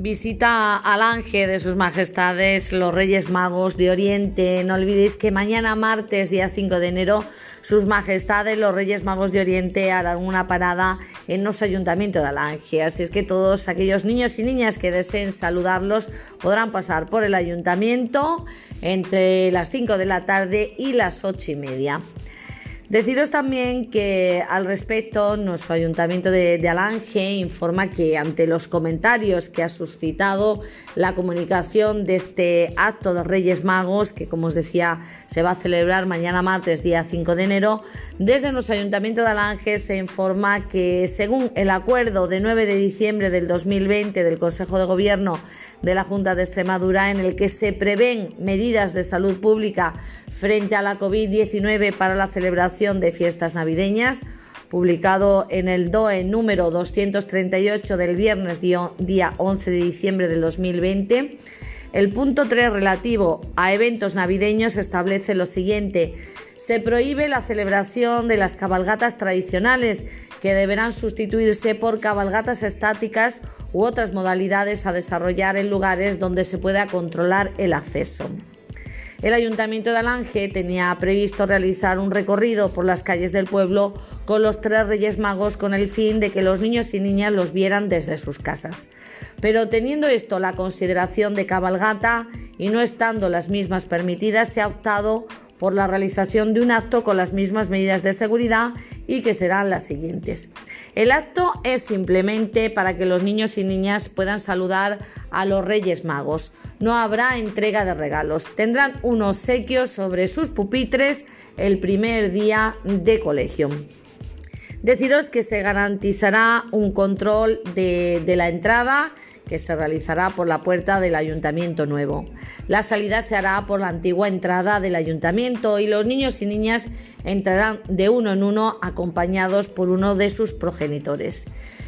Visita al ángel de sus majestades los Reyes Magos de Oriente. No olvidéis que mañana martes, día 5 de enero, sus majestades los Reyes Magos de Oriente harán una parada en los ayuntamientos de Alange. Así es que todos aquellos niños y niñas que deseen saludarlos podrán pasar por el ayuntamiento entre las 5 de la tarde y las 8 y media. Deciros también que al respecto nuestro ayuntamiento de, Alange informa que ante los comentarios que ha suscitado la comunicación de este acto de Reyes Magos, que como os decía se va a celebrar mañana martes día 5 de enero, desde nuestro ayuntamiento de Alange se informa que según el acuerdo de 9 de diciembre del 2020 del Consejo de Gobierno de la Junta de Extremadura en el que se prevén medidas de salud pública frente a la COVID-19 para la de fiestas navideñas, publicado en el DOE número 238 del viernes día 11 de diciembre del 2020. El punto 3 relativo a eventos navideños establece lo siguiente. Se prohíbe la celebración de las cabalgatas tradicionales que deberán sustituirse por cabalgatas estáticas u otras modalidades a desarrollar en lugares donde se pueda controlar el acceso. El Ayuntamiento de Alange tenía previsto realizar un recorrido por las calles del pueblo con los tres Reyes Magos con el fin de que los niños y niñas los vieran desde sus casas. Pero teniendo esto la consideración de cabalgata y no estando las mismas permitidas, se ha optado por la realización de un acto con las mismas medidas de seguridad y que serán las siguientes. El acto es simplemente para que los niños y niñas puedan saludar a los Reyes Magos. No habrá entrega de regalos. Tendrán un obsequio sobre sus pupitres el primer día de colegio. Deciros que se garantizará un control de, la entrada que se realizará por la puerta del ayuntamiento nuevo. La salida se hará por la antigua entrada del ayuntamiento y los niños y niñas entrarán de uno en uno acompañados por uno de sus progenitores.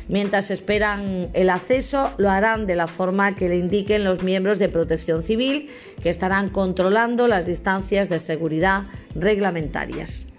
Mientras esperan el acceso, lo harán de la forma que le indiquen los miembros de protección civil, que estarán controlando las distancias de seguridad reglamentarias.